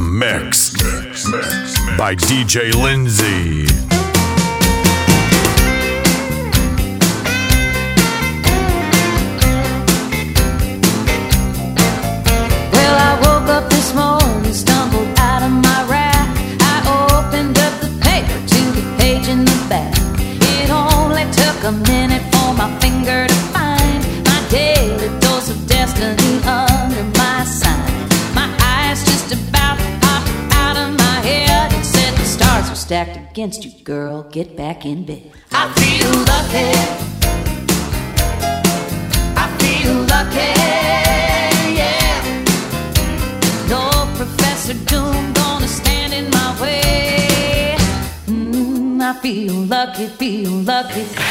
mix, mix, mix, mix by DJ Lindsay. stacked against you, girl. Get back in bed. I feel lucky. I feel lucky. Yeah. No Professor Doom gonna stand in my way. Mm, I feel lucky, feel lucky.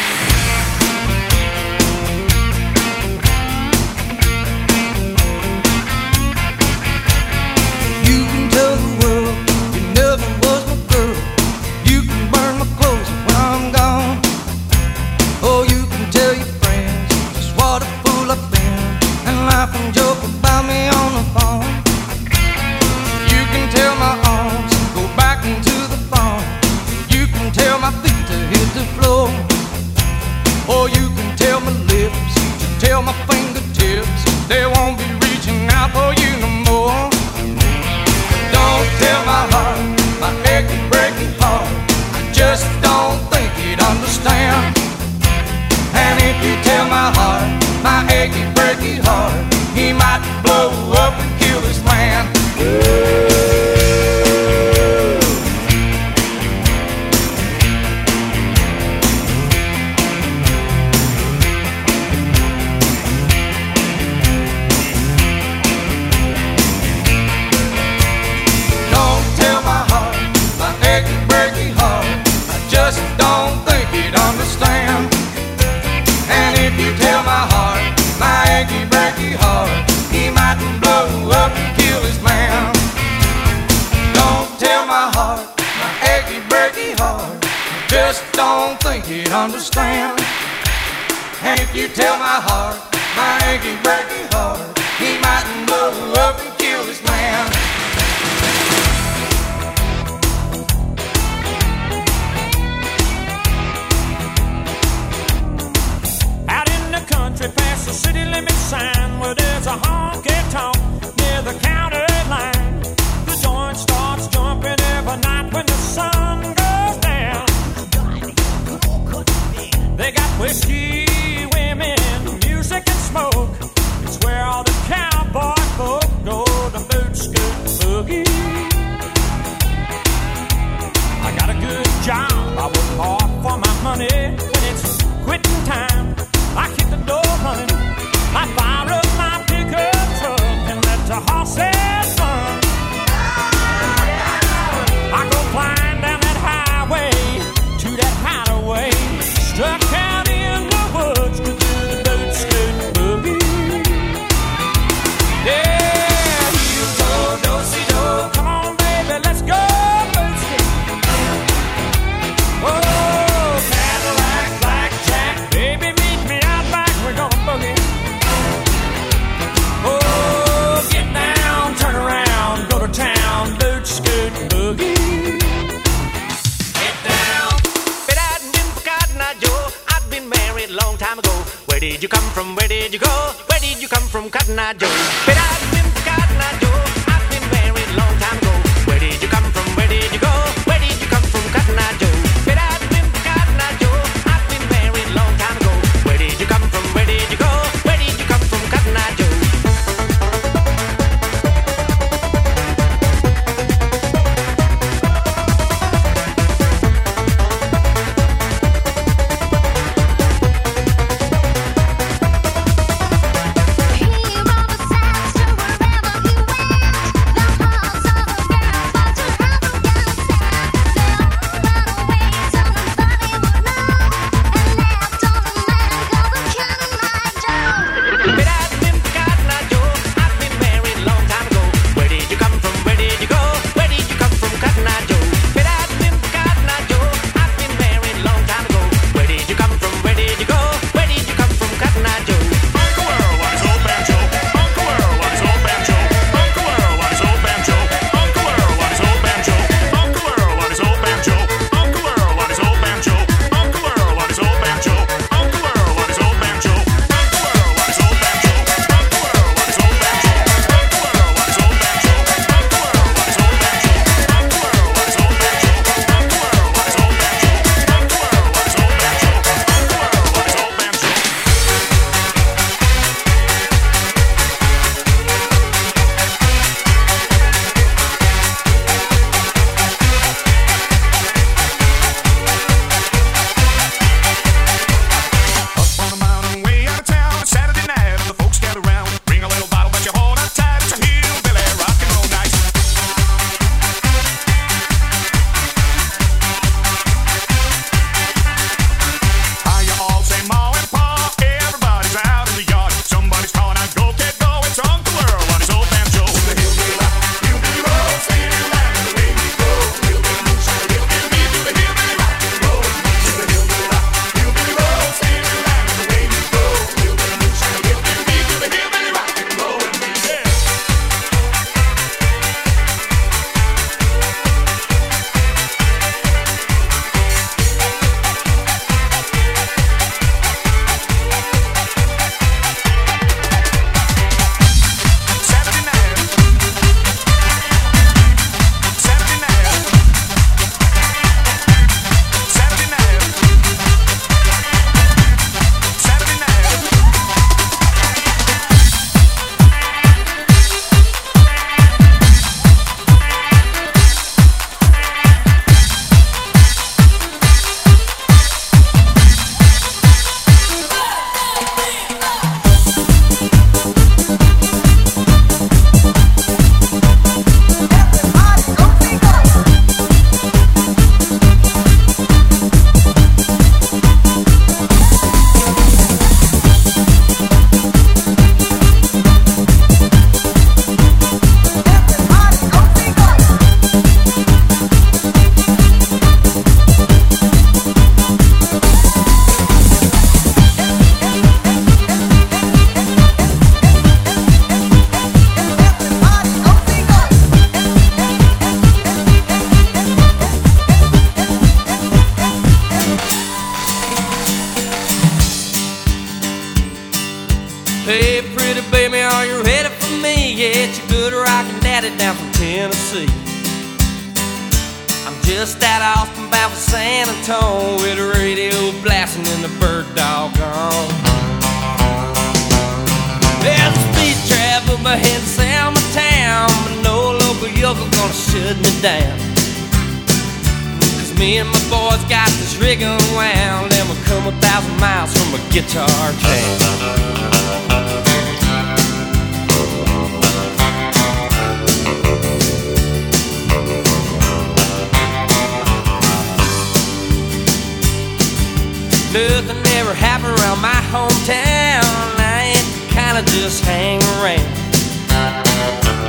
Nothing ever happened around my hometown. I ain't kind of just hang around.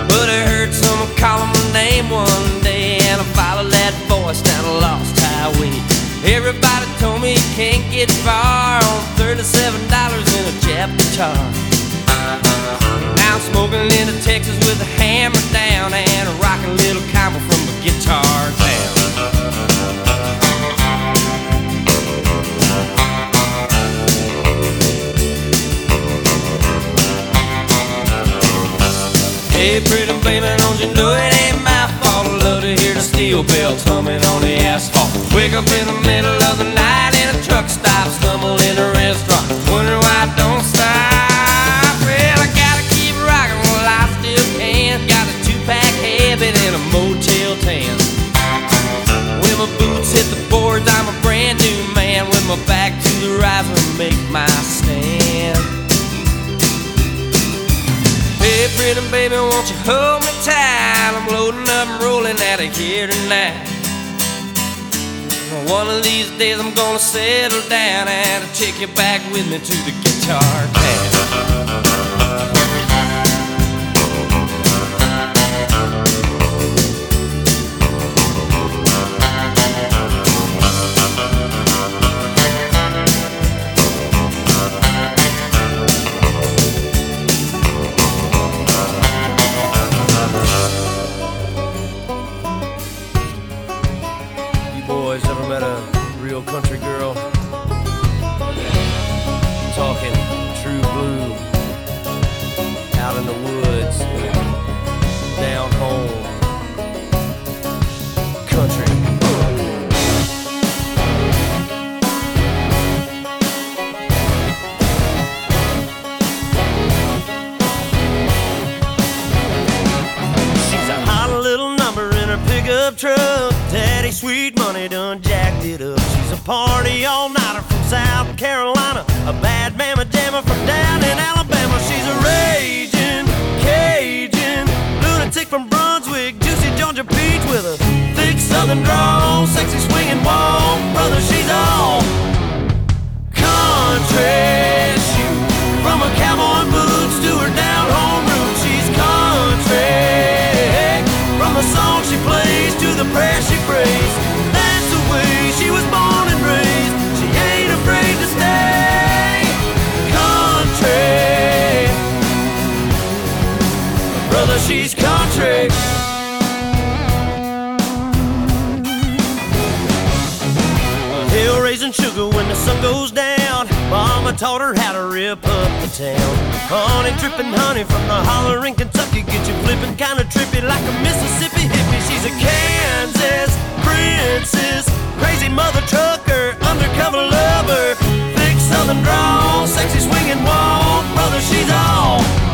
But I heard someone calling my name one day, and I followed that voice down a lost highway. Everybody told me you can't get far on thirty-seven dollars in a Jap guitar. Now I'm smoking into Texas with a hammer down and a rocking little combo from a guitar town. Hey, pretty baby, don't you know it ain't my fault? I love to hear the steel bells humming on the asphalt. Wake up in the middle of the night in a truck stop, stumble in a restaurant, wonder why I don't stop. Well, I gotta keep rocking while I still can. Got a two-pack habit and a Motel 10. When my boots hit the boards, I'm a brand new man. With my back to the riser, make my pretty baby, won't you hold me tight? I'm loading up and rolling out of here tonight. One of these days I'm gonna settle down and I'll take you back with me to the guitar town. Party all nighter from South Carolina. A bad mama jammer from down in Alabama. She's a raging Cajun lunatic from Brunswick. Juicy Georgia peach with a thick southern drawl. Sexy swinging walk. Brother, she's all country. From her cowboy boots to her down home roots, she's country. From the song she plays to the prayer she prays, she's country. Hill raising sugar when the sun goes down. Mama taught her how to rip up the town. Honey dripping honey from the holler in Kentucky. Get you flipping kinda trippy like a Mississippi hippie. She's a Kansas princess. Crazy mother trucker, undercover lover. Thick southern drawl, sexy swinging walk. Brother, she's all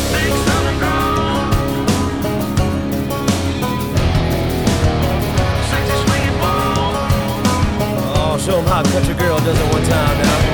A country girl does it one time now.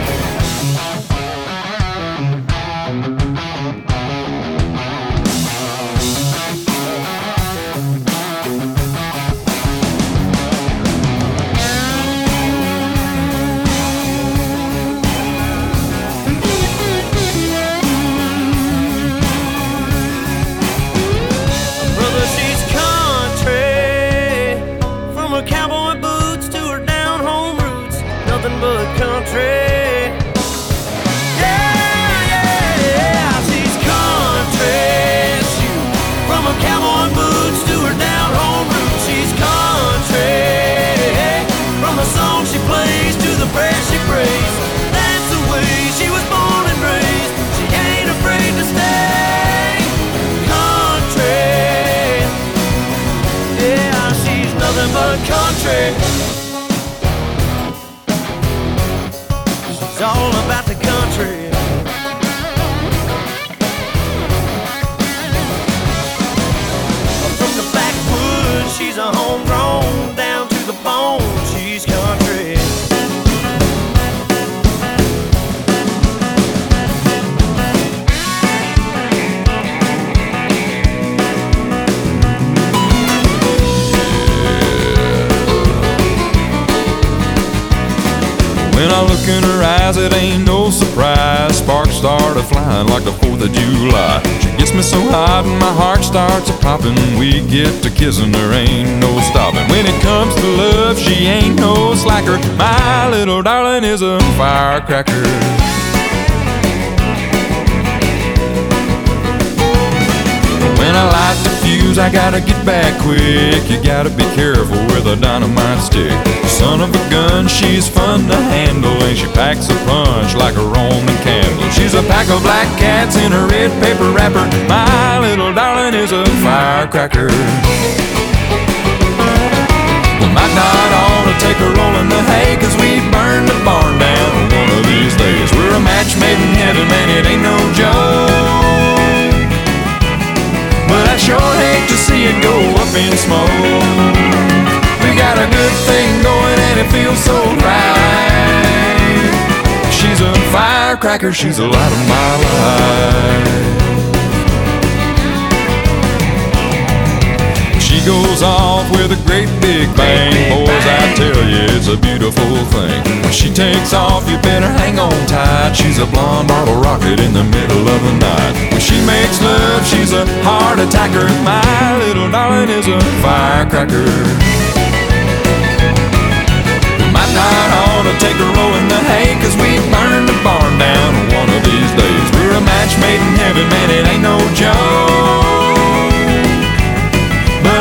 But it ain't no surprise. Sparks started flying like the 4th of July. She gets me so hot and my heart starts a popping. We get to kissing, there ain't no stopping. When it comes to love, she ain't no slacker. My little darling is a firecracker. When I light the fuse, I gotta get back quick. You gotta be careful with a dynamite stick. Son of a gun, she's fun to handle, and she packs a punch like a Roman candle. She's a pack of black cats in a red paper wrapper. My little darling is a firecracker. We might not ought to take a roll in the hay, cause we burn the barn down one of these days. We're a match made in heaven, man, it ain't no joke. Sure hate to see it go up in smoke. We got a good thing going and it feels so right. She's a firecracker, she's the light of my life. She goes off with a great big bang. Boys, I tell you, it's a beautiful thing. When she takes off, you better hang on tight. She's a blonde bottle rocket in the middle of the night. When she makes love, she's a heart attacker. My little darling is a firecracker. We might not ought to take a roll in the hay, cause we burn the barn down one of these days. We're a match made in heaven, man, it ain't no joke.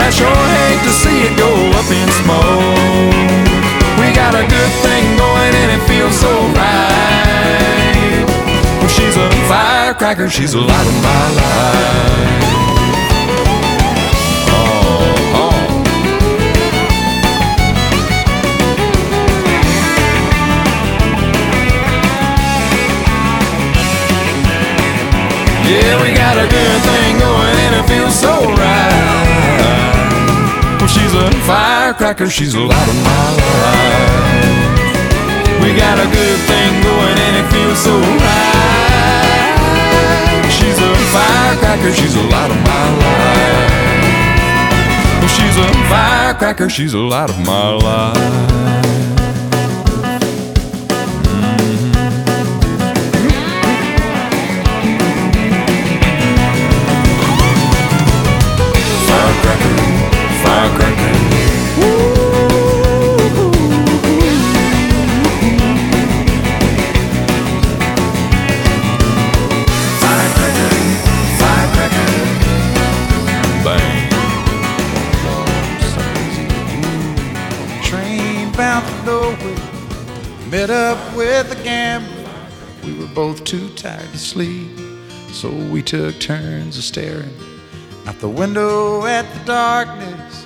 I sure hate to see it go up in smoke. We got a good thing going and it feels so right. Well, she's a firecracker, she's the light of my life. Oh, oh. Yeah, we got a good thing going and it feels so right. She's a firecracker, she's a light of my life. We got a good thing going and it feels so right. She's a firecracker, she's the light of my life. She's a firecracker, she's the light of my life. Met up with a gambler. We were both too tired to sleep, so we took turns of staring out the window at the darkness.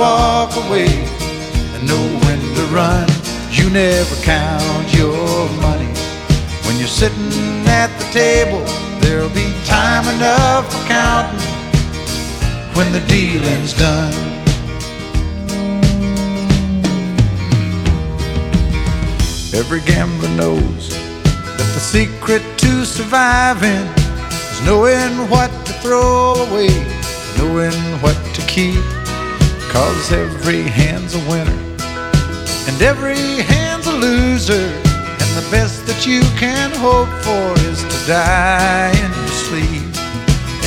walk away, and know when to run. You never count your money when you're sitting at the table. There'll be time enough for counting when the dealing's done. Every gambler knows that the secret to surviving is knowing what to throw away, knowing what to keep. Cause every hand's a winner and every hand's a loser. And the best that you can hope for is to die in your sleep.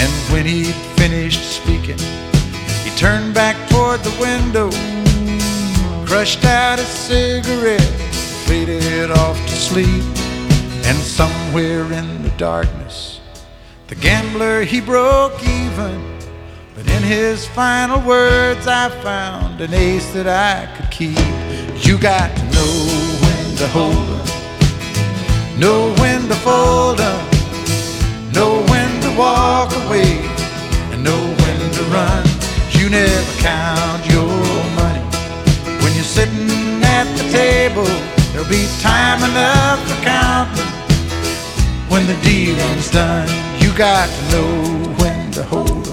And when he'd finished speaking, he turned back toward the window, crushed out a cigarette, faded off to sleep. And somewhere in the darkness, the gambler he broke even. In his final words, I found an ace that I could keep. You got to know when to hold up, know when to fold up, know when to walk away, and know when to run. You never count your money when you're sitting at the table. There'll be time enough for counting when the dealing's done. You got to know when to hold when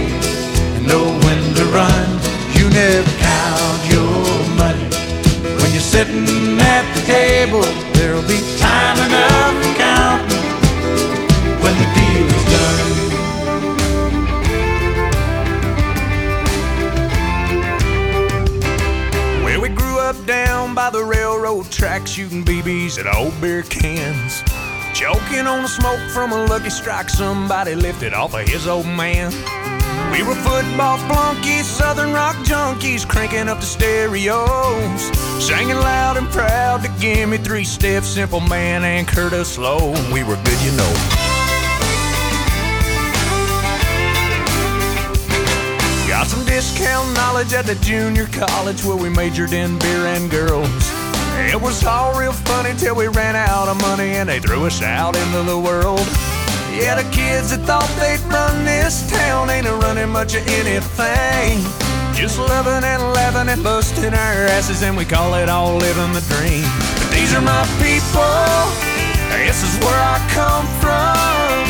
sitting at the table. There'll be time enough for counting when the deal is done. Well, we grew up down by the railroad track, shooting BBs at old beer cans. Choking on the smoke from a lucky strike somebody lifted off of his old man. We were football flunkies, southern rock junkies, cranking up the stereos. Singing loud and proud to give me three steps, simple man, and Curtis Loew. We were good, you know. Got some discount knowledge at the junior college where we majored in beer and girls. It was all real funny till we ran out of money and they threw us out into the world. Yeah, the kids that thought they'd run this town much of anything. Just loving and laughing and busting our asses, and we call it all living the dream. But these are my people, this is where I come from.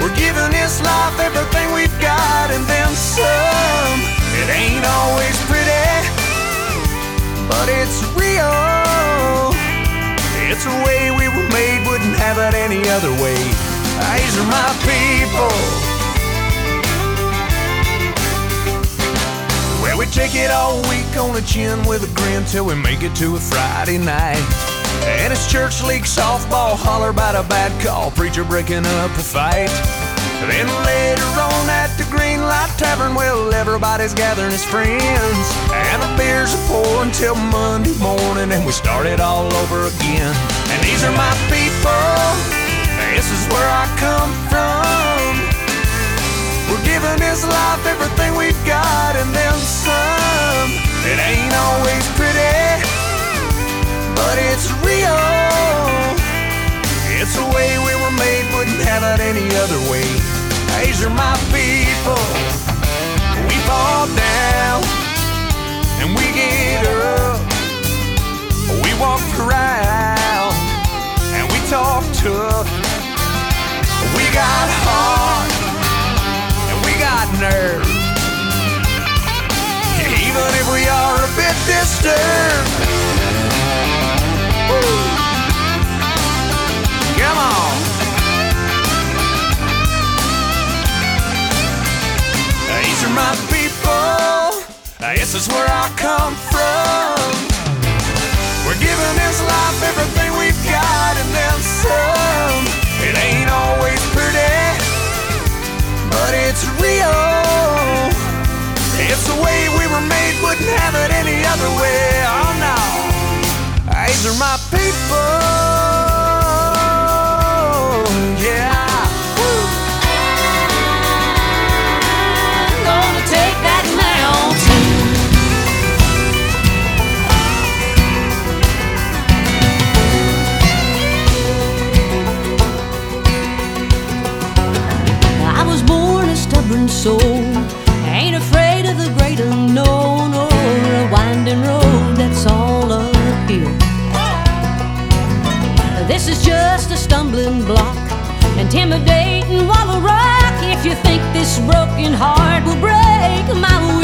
We're giving this life everything we've got and then some. It ain't always pretty, but it's real. It's the way we were made, wouldn't have it any other way. These are my people. We take it all week on the chin with a grin till we make it to a Friday night. And it's church league softball, holler about a bad call, preacher breaking up a fight. Then later on at the Green Light Tavern, well, everybody's gathering as friends. And the beers are pouring till Monday morning, and we start it all over again. And these are my people, this is where I come from. We're giving this life everything we've got, and then some. It ain't always pretty, but it's real. It's the way we were made, wouldn't have it any other way. These are my people. We fall down and we get up. We walk proud and we talk tough. We got heart nerve. Even if we are a bit disturbed. Woo. Come on. These are my people. This is where I come from. We're giving this life everything we've got and then some. It ain't always but it's real. It's the way we were made, wouldn't have it any other way. Oh no, these are my people. Yeah. Born soul. Ain't afraid of the great unknown or a winding road that's all uphill. This is just a stumbling block, intimidating wall of rock. If you think this broken heart will break my will,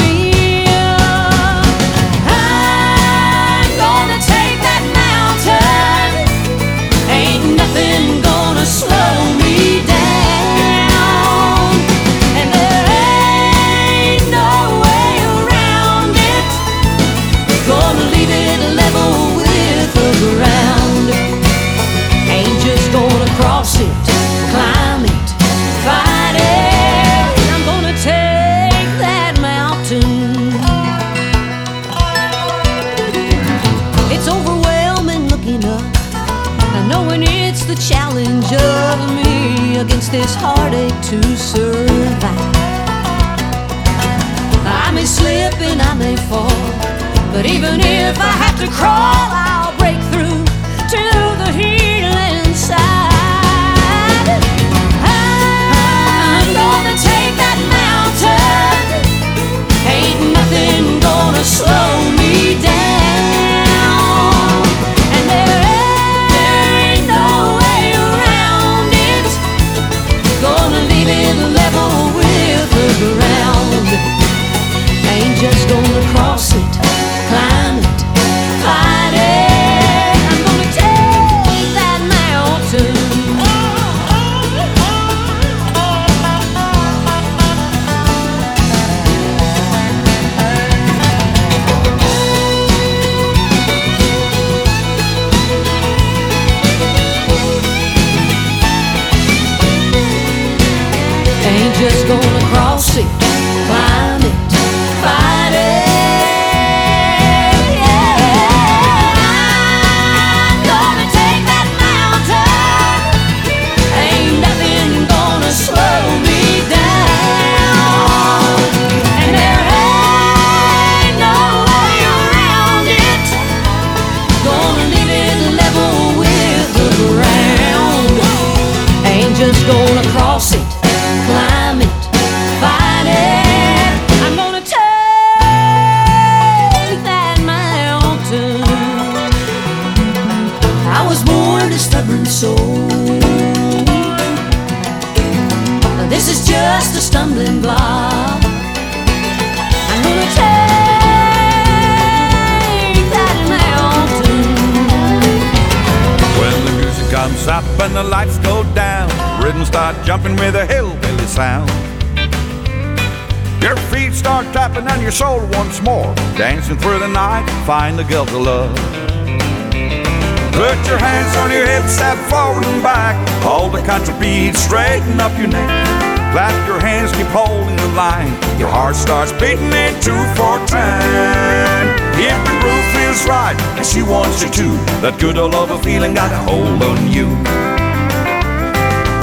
this heartache to survive. I may slip and I may fall, but even if I have to crawl, dancing through the night, find the guilt of love. Put your hands on your hips, step forward and back, hold the country beat, straighten up your neck. Clap your hands, keep holding the line. Your heart starts beating in two four time. If the groove feels right, and she wants you to, that good old love feeling got a hold on you.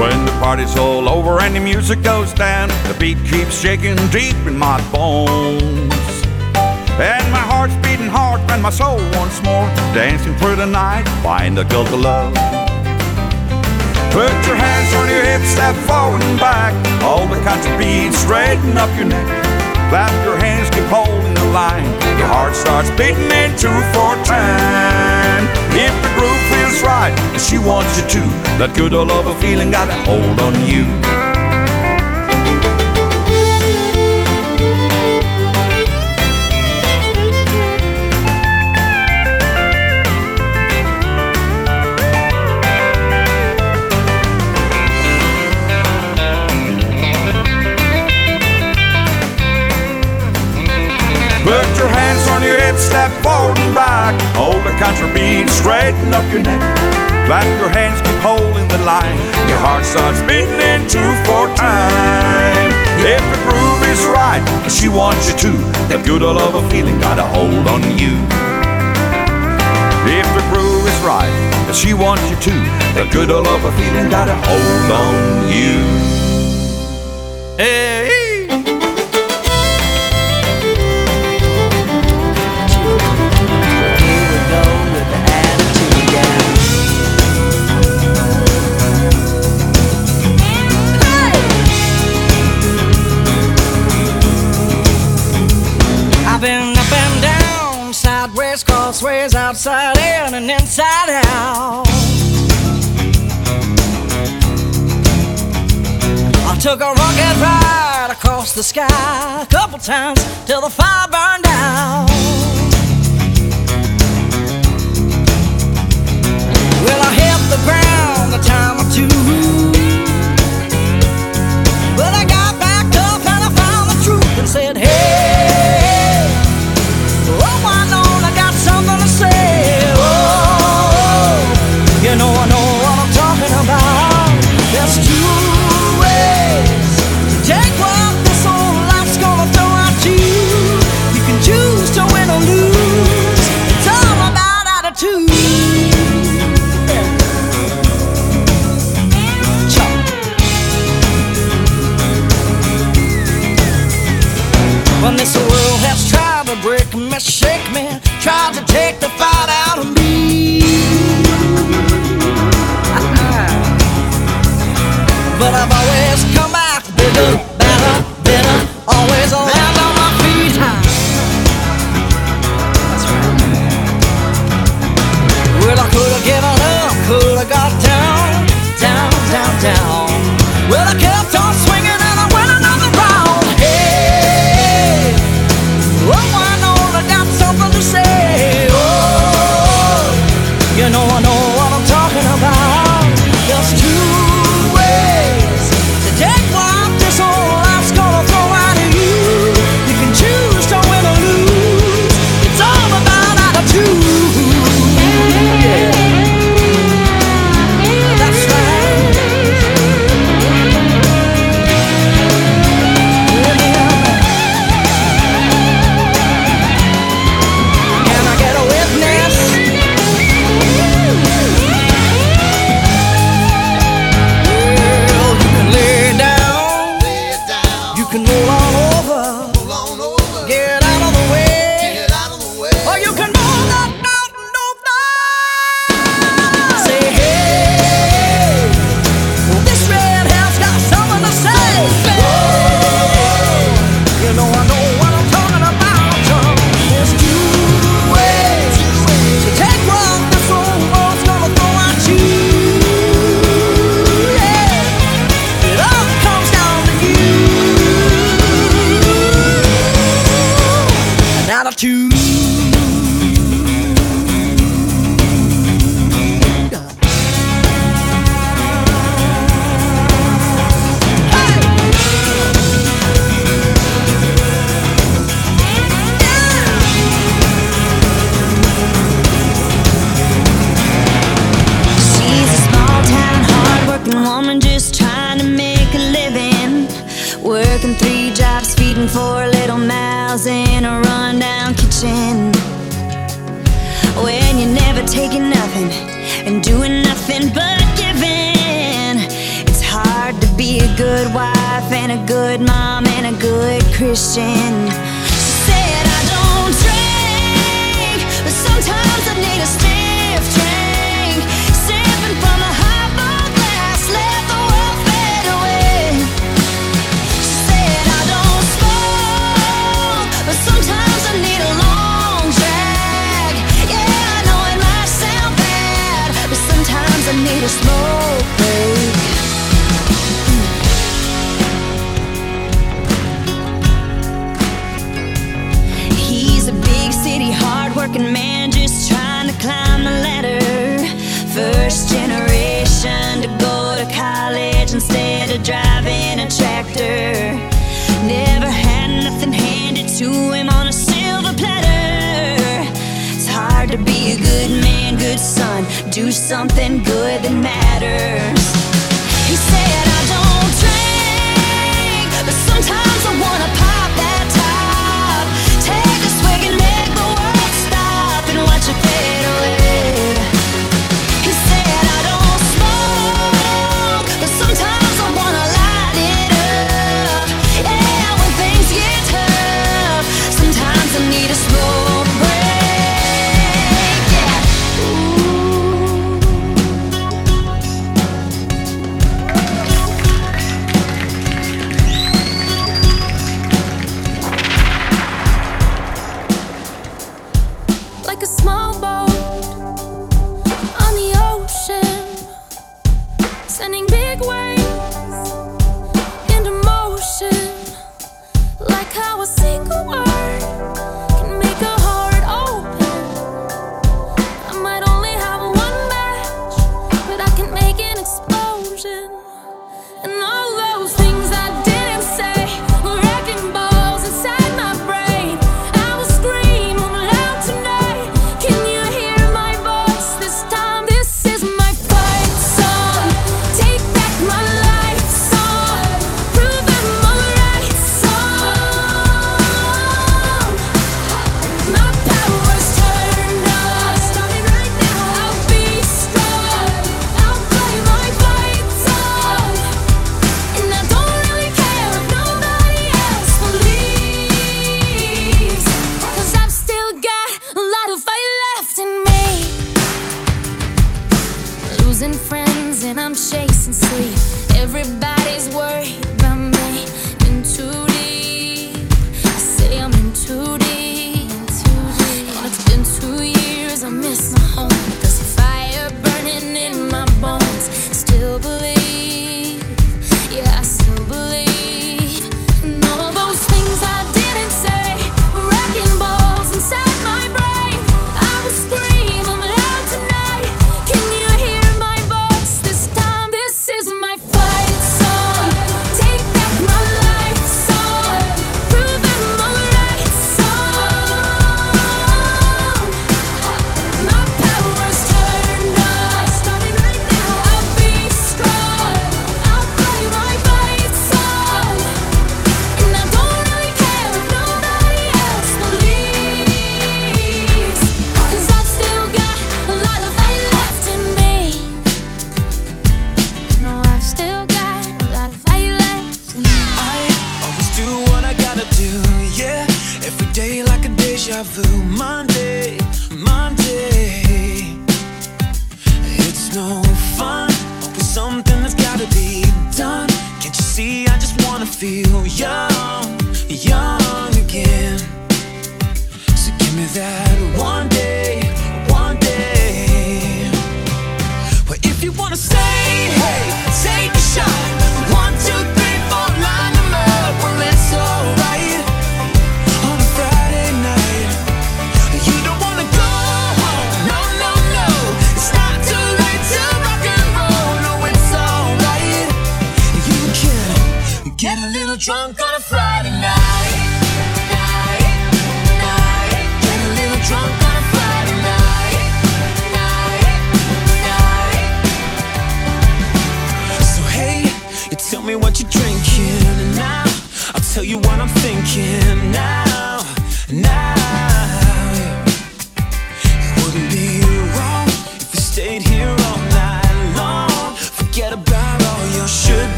When the party's all over and the music goes down, the beat keeps shaking deep in my bones. And my heart's beating hard and my soul once more dancing through the night, find the guilt of love. Put your hands on your hips, step forward and back. All the country beat, straighten up your neck. Clap your hands, keep holding the line. Your heart starts beating in two four time. If the groove feels right, and she wants you to, that good old love feeling got a hold on you. head, step forward and rock. Hold the country beat, straighten up your neck. Clap your hands, keep holding the line. Your heart starts beating in two four time. If the groove is right, she wants you to, that good old love feeling got a hold on you. If the groove is right, she wants you to, that good old love feeling got a hold on you. across the sky a couple times till the fire burned out. Well, I hit the ground the time.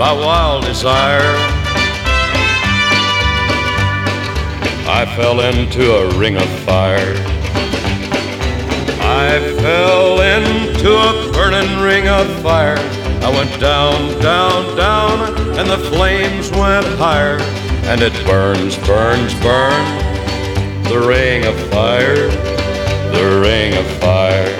By wild desire, I fell into a ring of fire. I fell into a burning ring of fire. I went down, down, down, and the flames went higher. And it burns, burns, burns. The ring of fire, the ring of fire.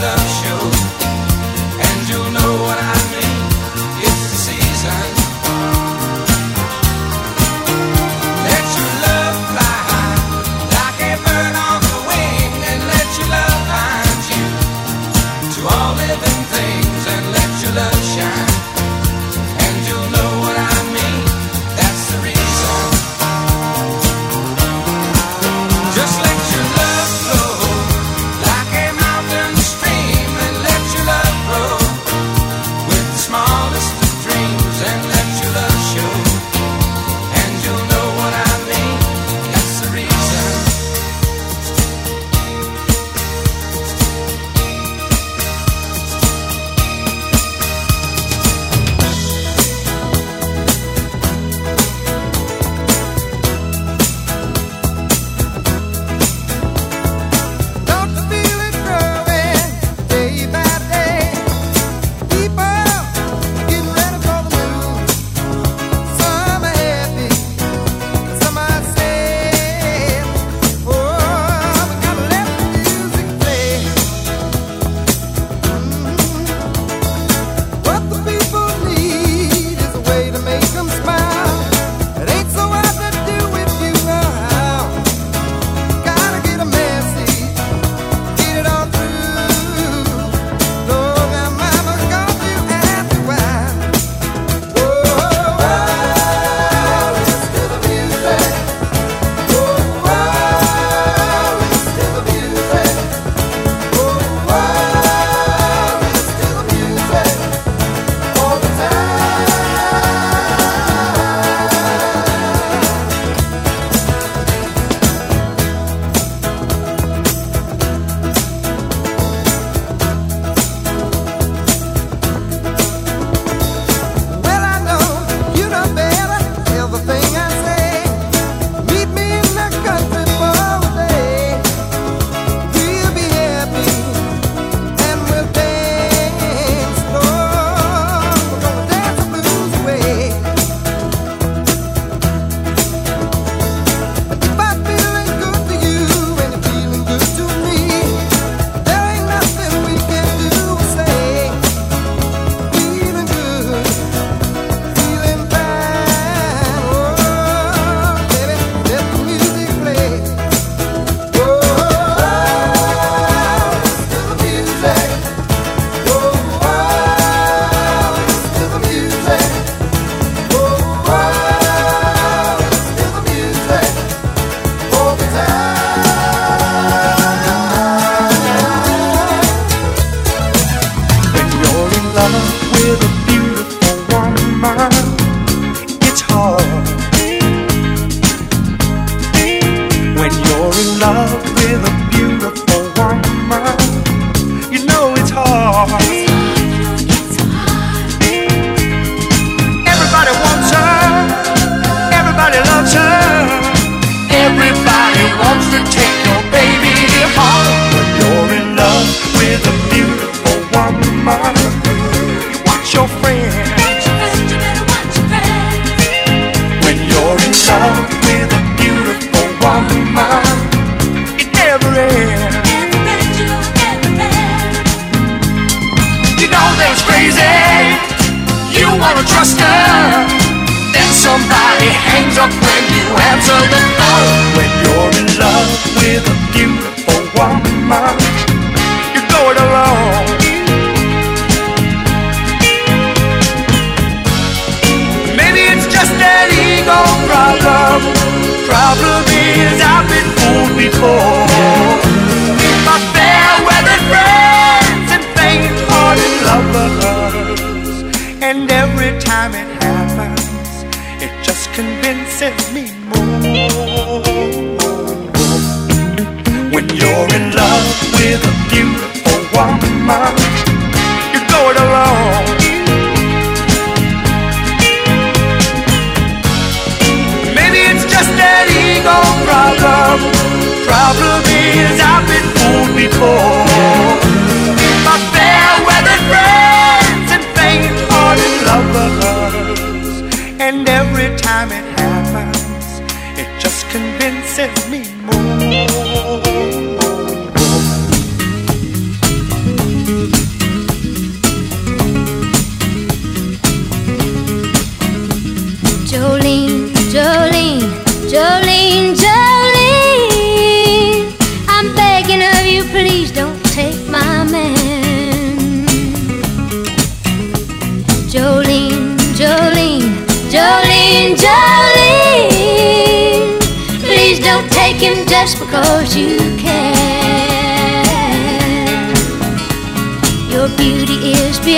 Love before. My fair weather friends and faint-hearted lovers, and every time it happens, it just convinces me more. When you're in love with a beautiful woman, fooled before.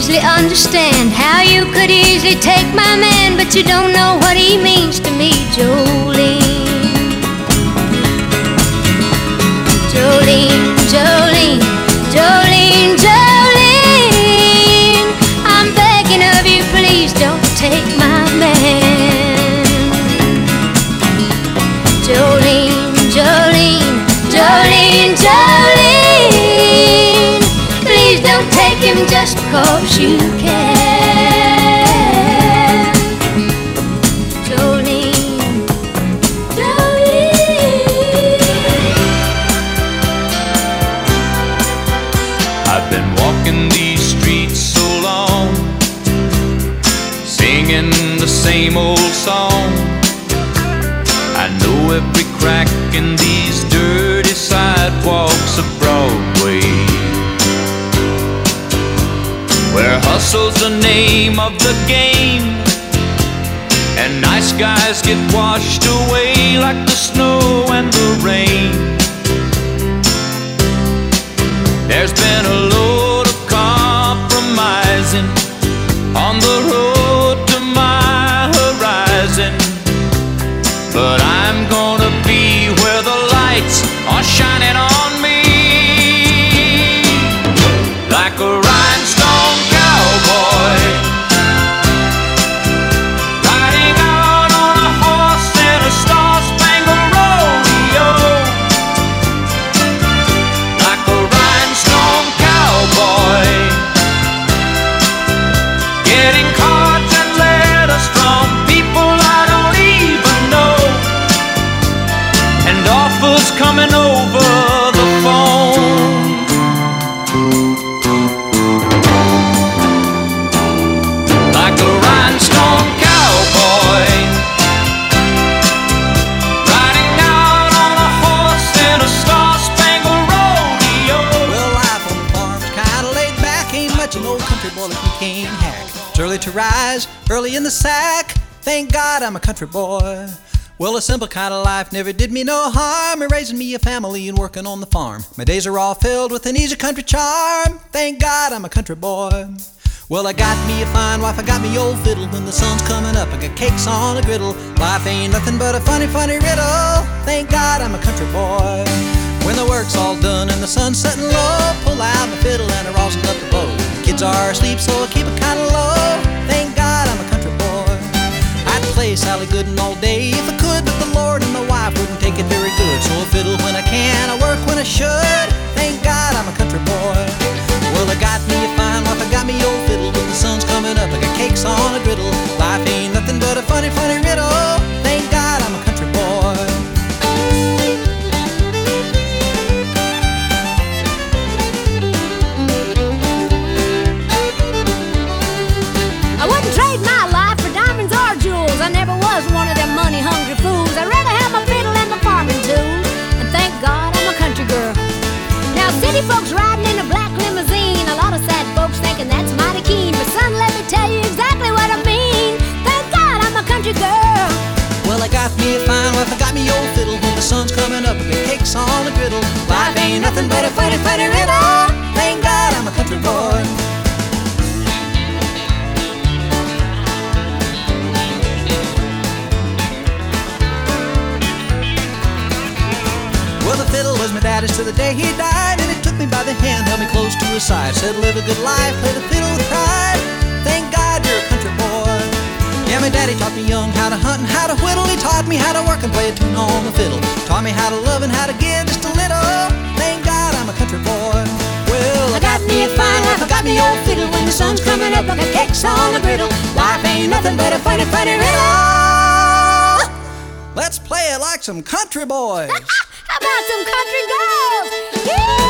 Easily understand how you could easily take my man, but you don't know what he means to me, Jolene. Jolene, Jolene, Jolene, Jolene. I'm begging of you, please don't take my man. Jolene, Jolene, Jolene, Jolene. Please don't take him just because the name of the game, and nice guys get washed away like the An old country boy like me can't hack. It's early to rise, early in the sack. Thank God I'm a country boy. Well, a simple kind of life never did me no harm. Raising me a family and working on the farm. My days are all filled with an easy country charm. Thank God I'm a country boy. Well, I got me a fine wife, I got me old fiddle. When the sun's coming up, I got cakes on a griddle. Life ain't nothing but a funny, funny riddle. Thank God I'm a country boy. When the work's all done and the sun's setting low, pull out my fiddle and I up the bow. Kids are asleep, so I keep it kinda low. Thank God I'm a country boy. I'd play Sally Gooden all day if I could, but the Lord and my wife wouldn't take it very good. So I fiddle when I can, I work when I should. Thank God I'm a country boy. Well, I got me a fine wife, I got me old fiddle. When the sun's coming up, I got cakes on a griddle. Life ain't nothing but a funny, funny riddle. Thank God Folks riding in a black limousine. A lot of sad folks thinking that's mighty keen. But son, let me tell you exactly what I mean. Thank God I'm a country girl. Well, I got me a fine wife, I got me old fiddle. When the sun's coming up, the cake's on the griddle. Life ain't nothing but a funny, funny riddle. Thank God I'm a country boy. Well, the fiddle was my daddy's till the day he died, took me by the hand, held me close to his side, said, "Live a good life, play the fiddle with pride." Thank God you're a country boy. Yeah, my daddy taught me young how to hunt and how to whittle. He taught me how to work and play a tune on the fiddle. Taught me how to love and how to give just a little. Thank God I'm a country boy. Well, I got me a fine life, I got me old fiddle. When the sun's coming up, I got cakes on the griddle. Life ain't nothing but a funny, funny riddle. let's play it like some country boys. How about some country girls? Yee-hoo!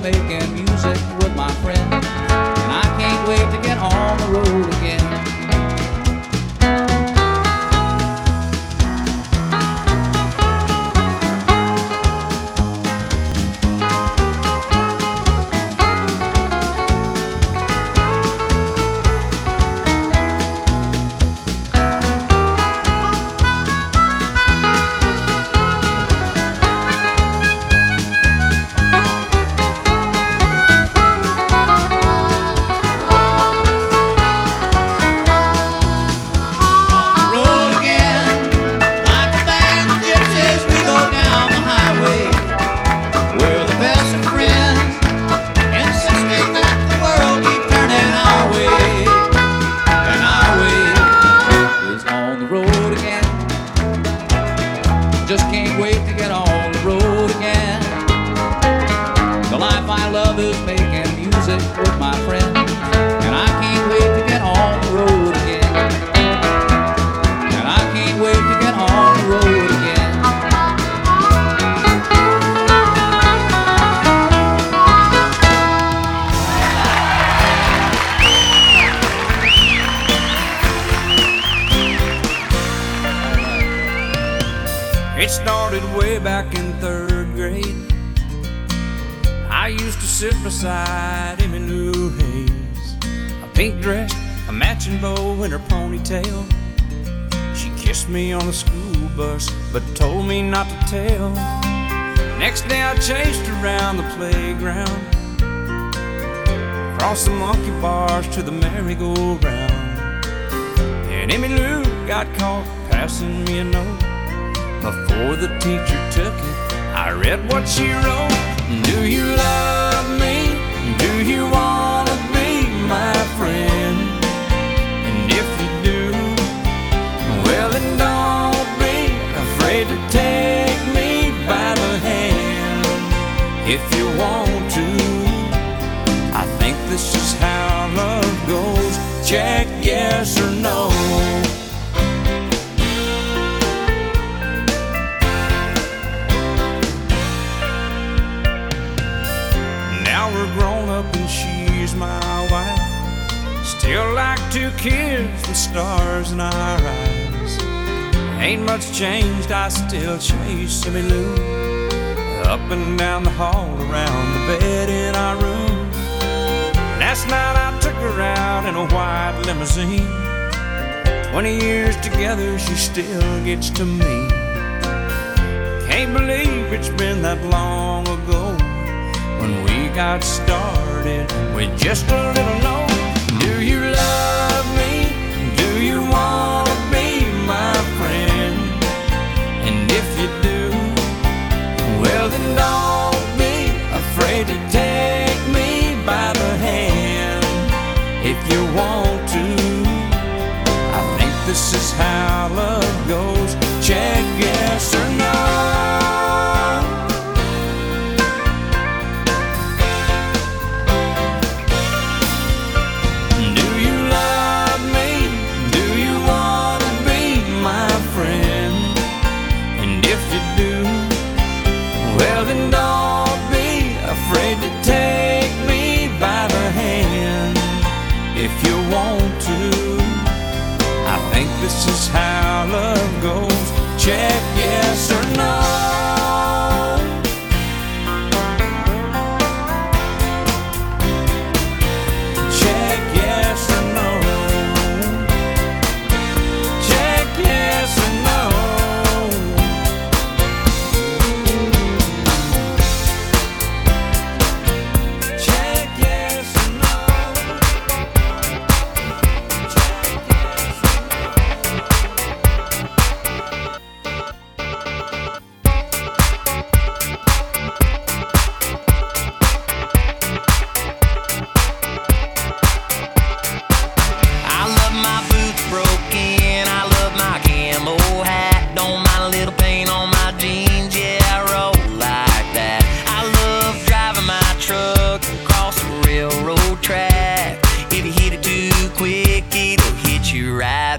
Making music with my friends. And I can't wait to get on the road again.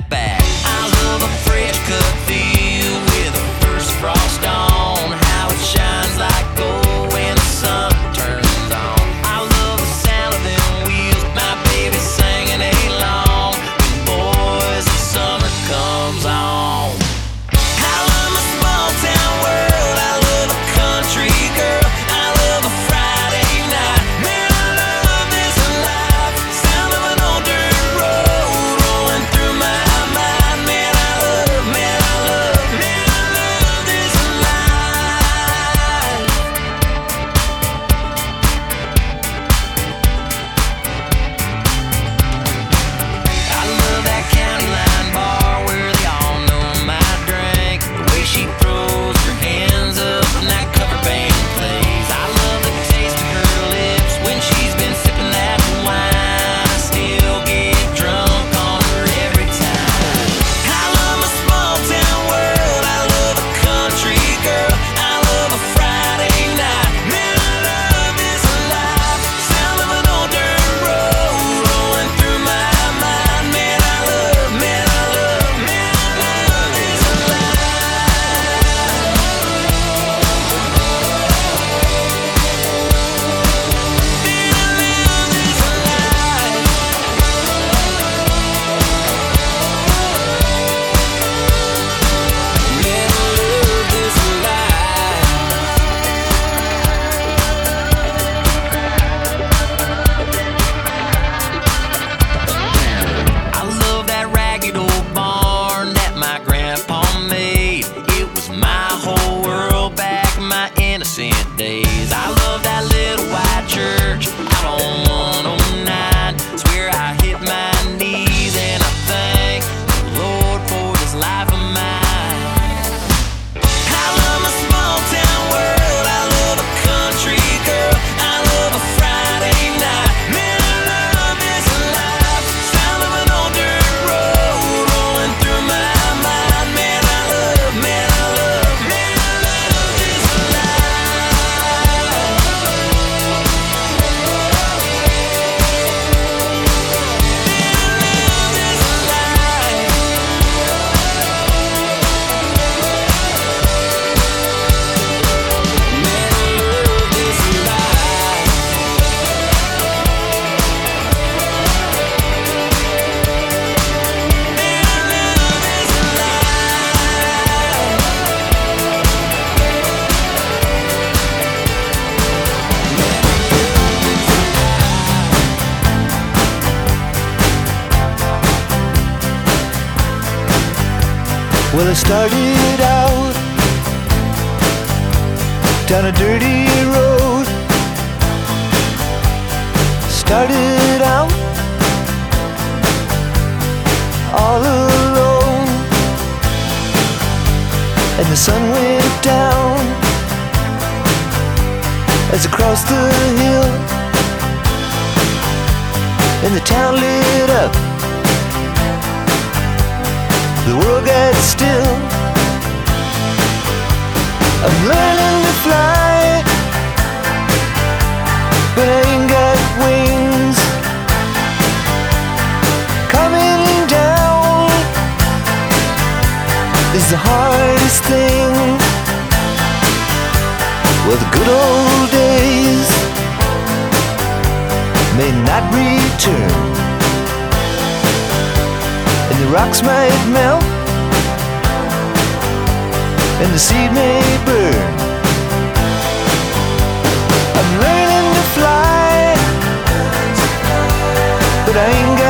back. ain't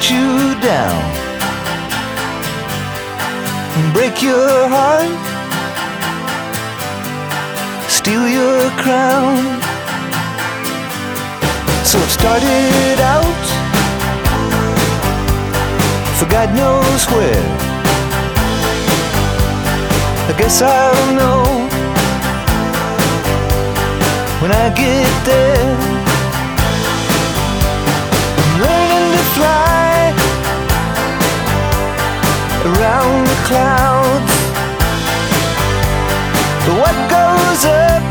beat you down and break your heart, steal your crown. So it started out for God knows where. I guess I'll know when I get there. I'm learning to fly around the clouds. But what goes up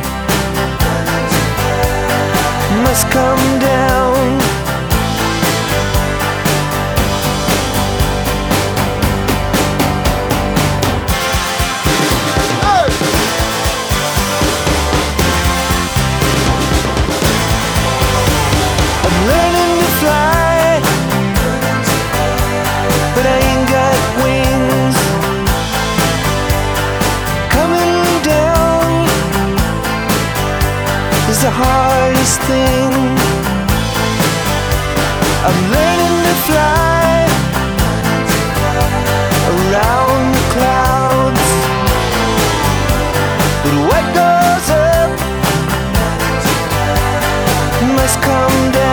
must come down. is the hardest thing. I'm learning to fly around the clouds, but what goes up must come down.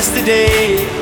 Yesterday,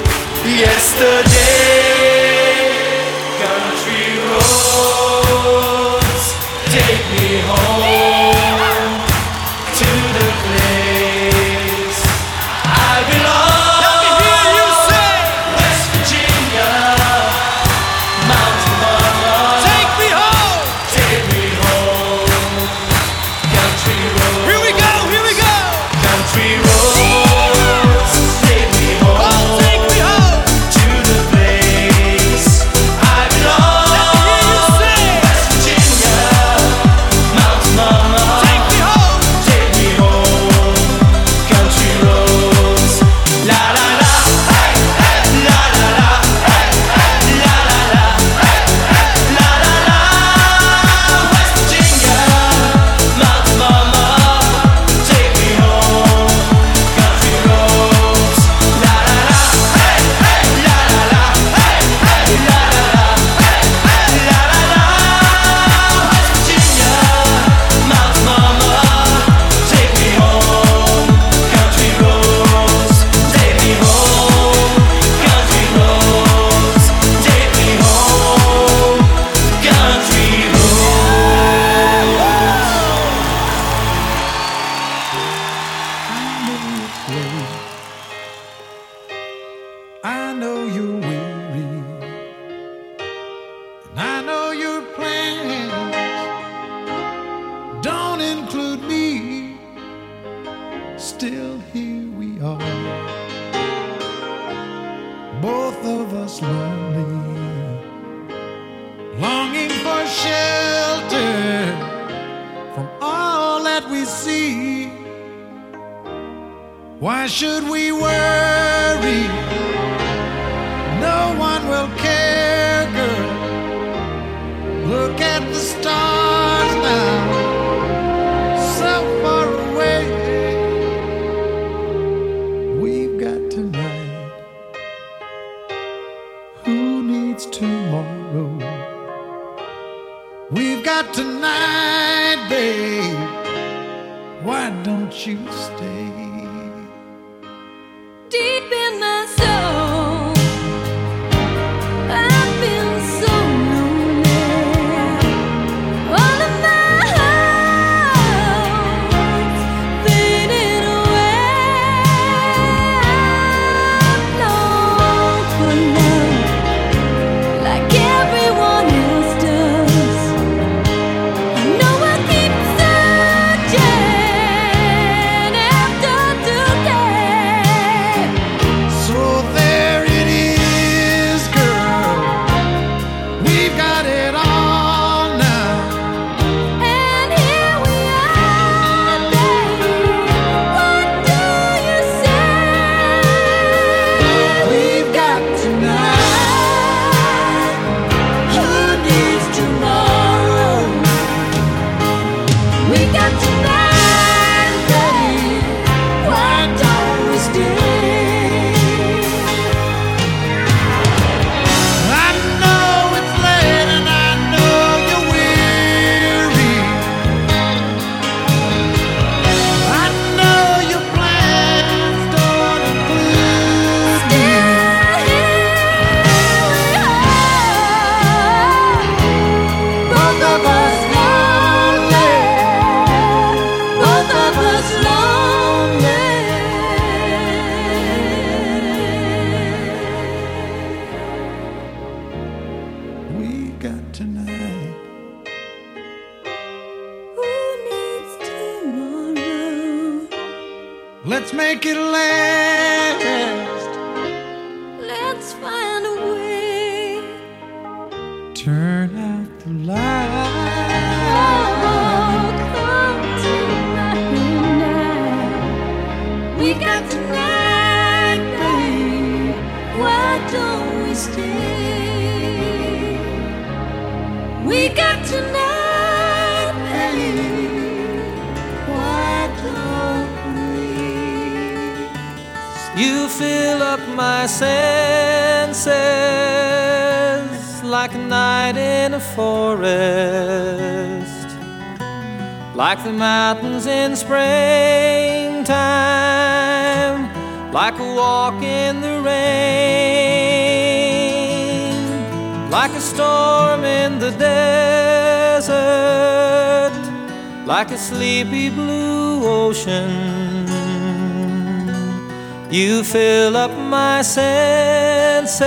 senses.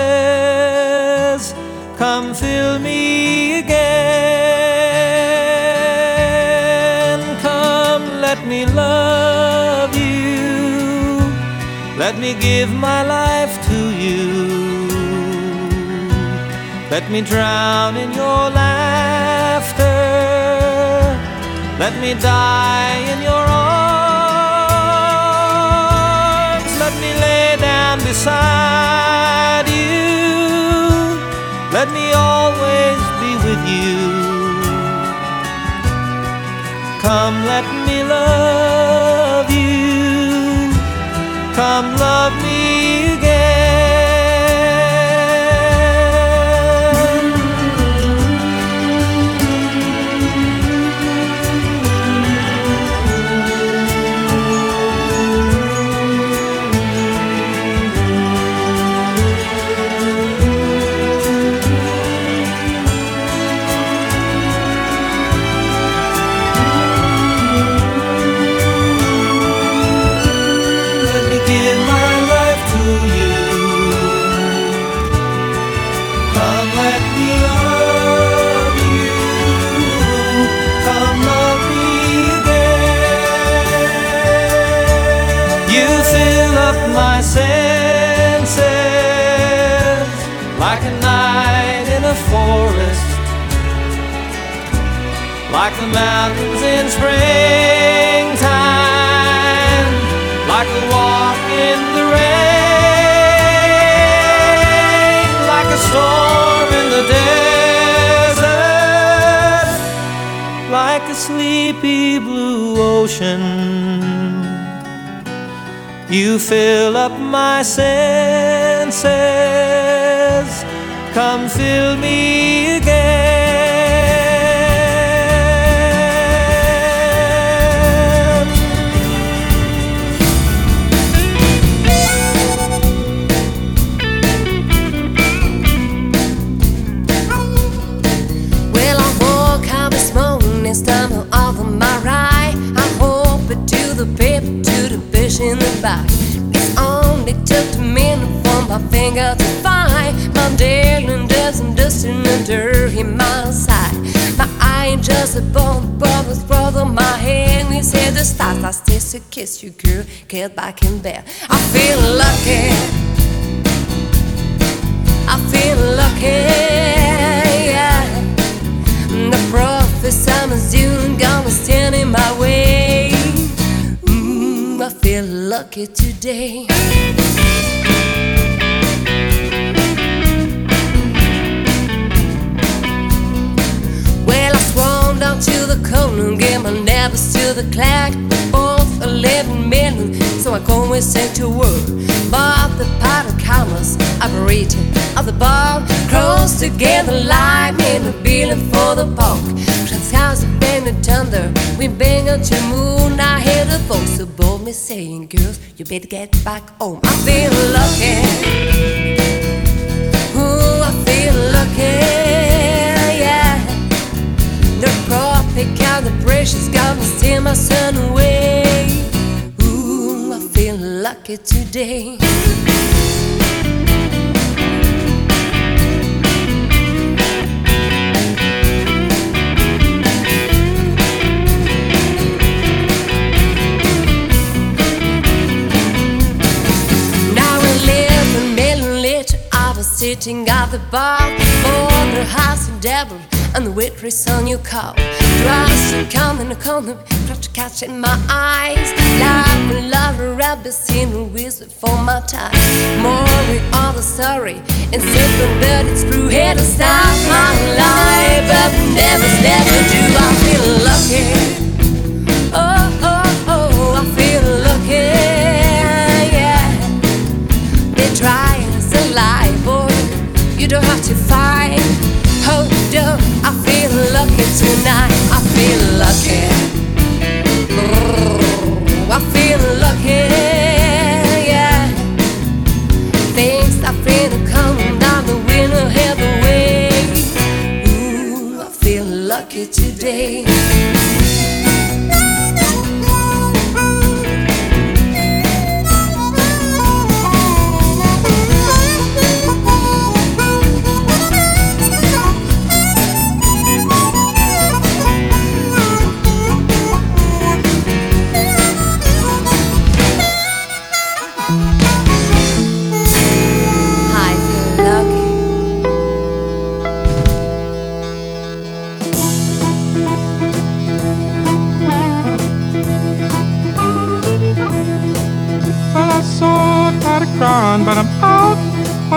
Come fill me again. Come, let me love you. Let me give my life to you. Let me drown in your laughter. Let me die beside you. Let me always be with you. Come, let me mountains in springtime, like a walk in the rain, like a storm in the desert, like a sleepy blue ocean. You fill up my senses. Come fill me again. Only took a minute for my finger to find my darling doesn't dust in dirty my side. My eye just a bone, brother's brother, my hand. He said the stars, I still to kiss you, girl. Get back in bed. I feel lucky. I feel lucky. Yeah. The prophet summer's June gonna stand in my way. Mm, I feel lucky today. Well, I swam down to the corner, gave my neighbors to the clerk. Both 11 million, so I go and sent to work. But the pot of commerce, operating of the bar, crossed together like in a billion for the park. Thousand bang the thunder, we bang on to moon. I hear the voice above me saying, Girls, you better get back home. I feel lucky. Ooh, I feel lucky. Yeah. The prophet got the precious gonna steal my son away. Ooh, I feel lucky today. Sitting at the bar for the house of devil and the waitress on your call. Trust and come in the corner, try to catch in my eyes. Love and love a rabbit seen a whistle for my time. More with all the sorry and simple, but it's true here to stop my life. But never, never do I feel lucky. don't have to fight. Hold up, I feel lucky tonight. I feel lucky. I feel lucky, yeah. Things coming down the wind. Ooh, I feel lucky today.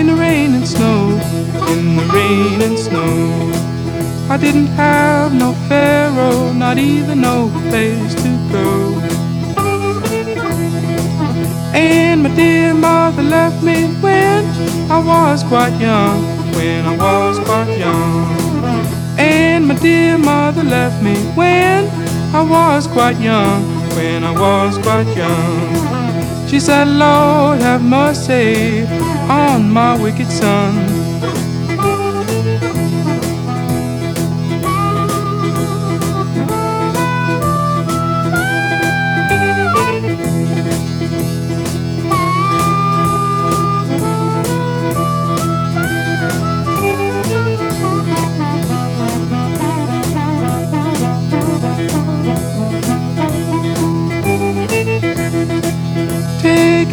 in the rain and snow, in the rain and snow. I didn't have no pharaoh, not even no place to go. And my dear mother left me when I was quite young, when I was quite young. And my dear mother left me when I was quite young, when I was quite young. She said, Lord, have mercy on my wicked son.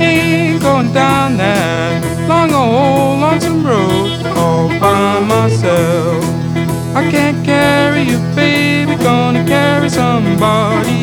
ain't going down that long old lonesome road all by myself. I can't carry you, baby, gonna carry somebody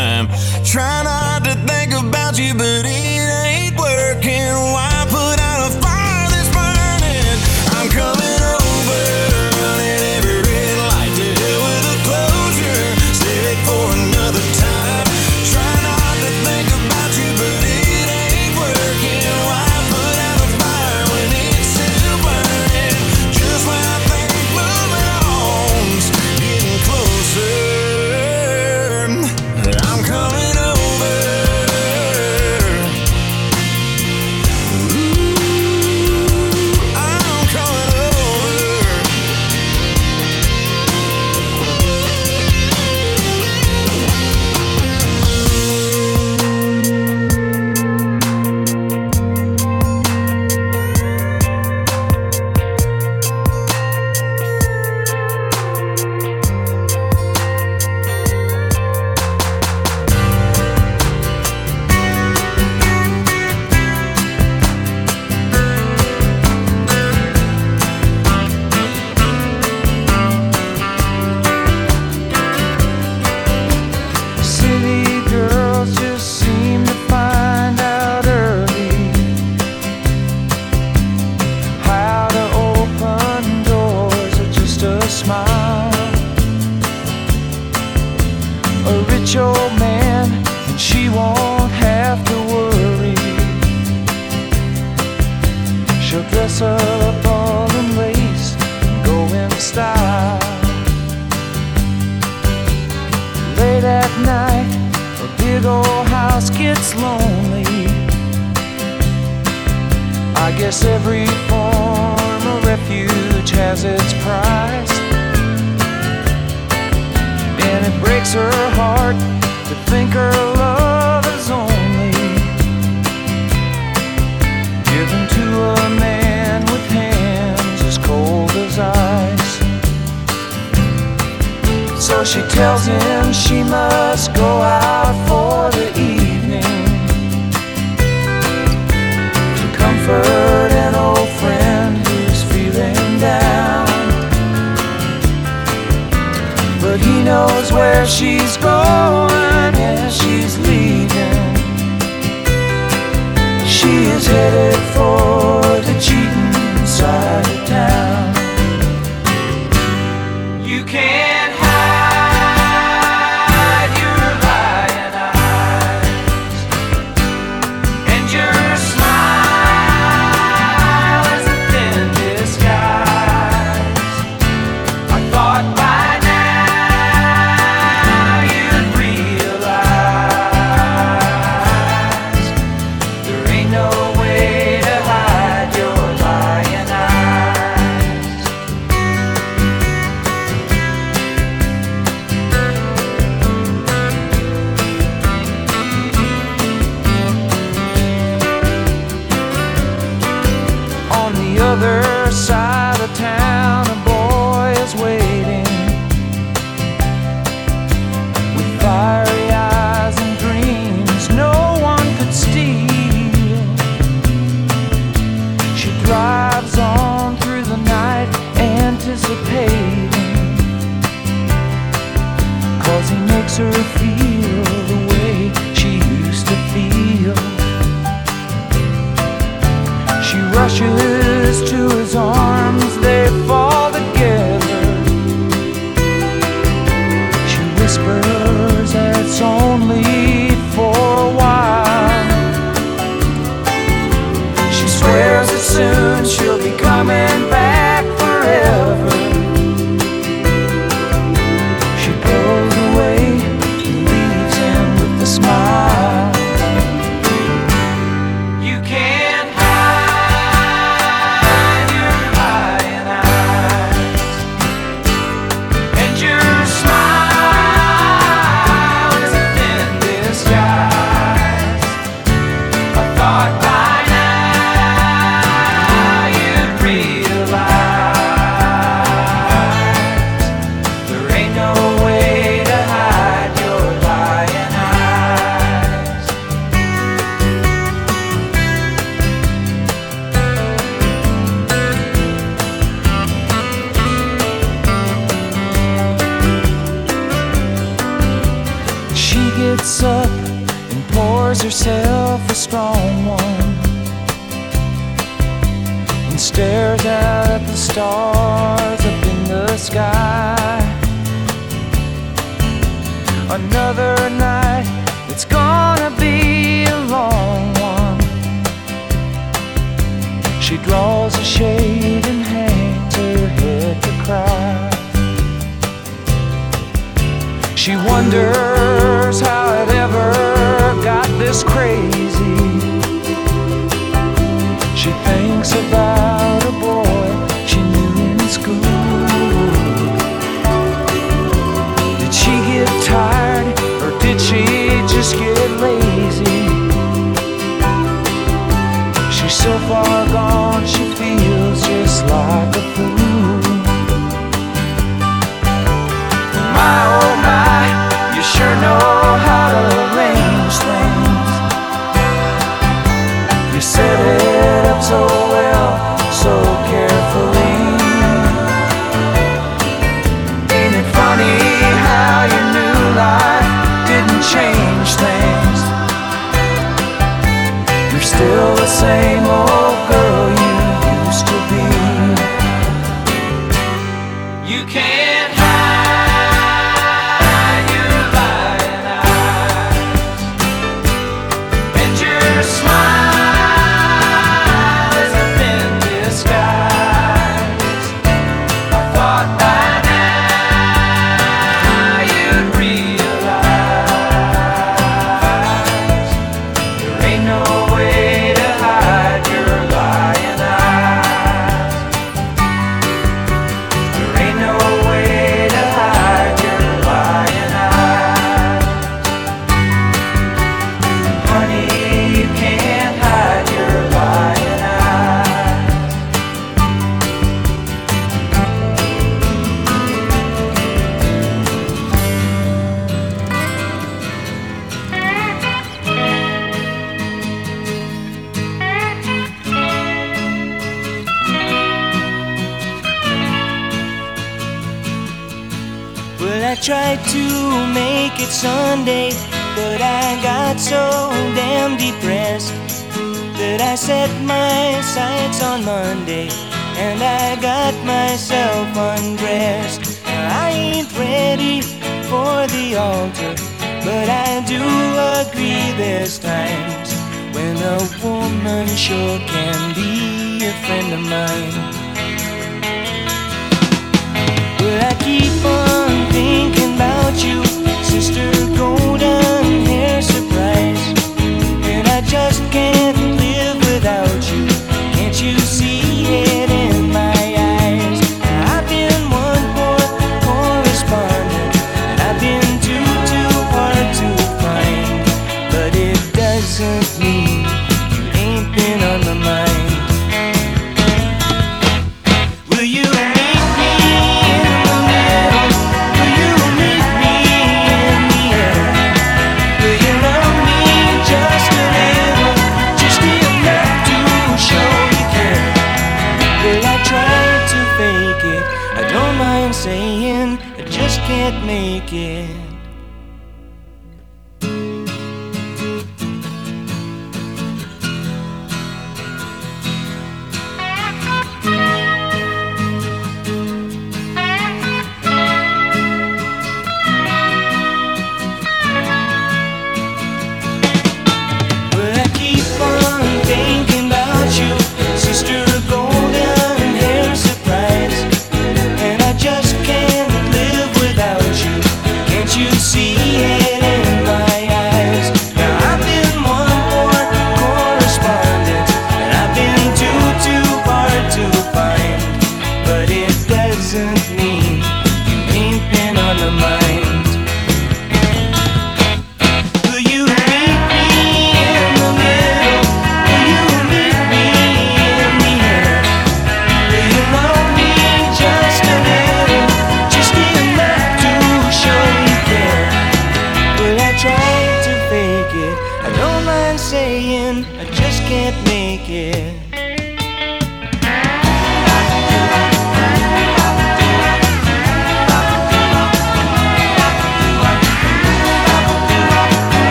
time. Try not to think about you, but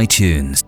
iTunes.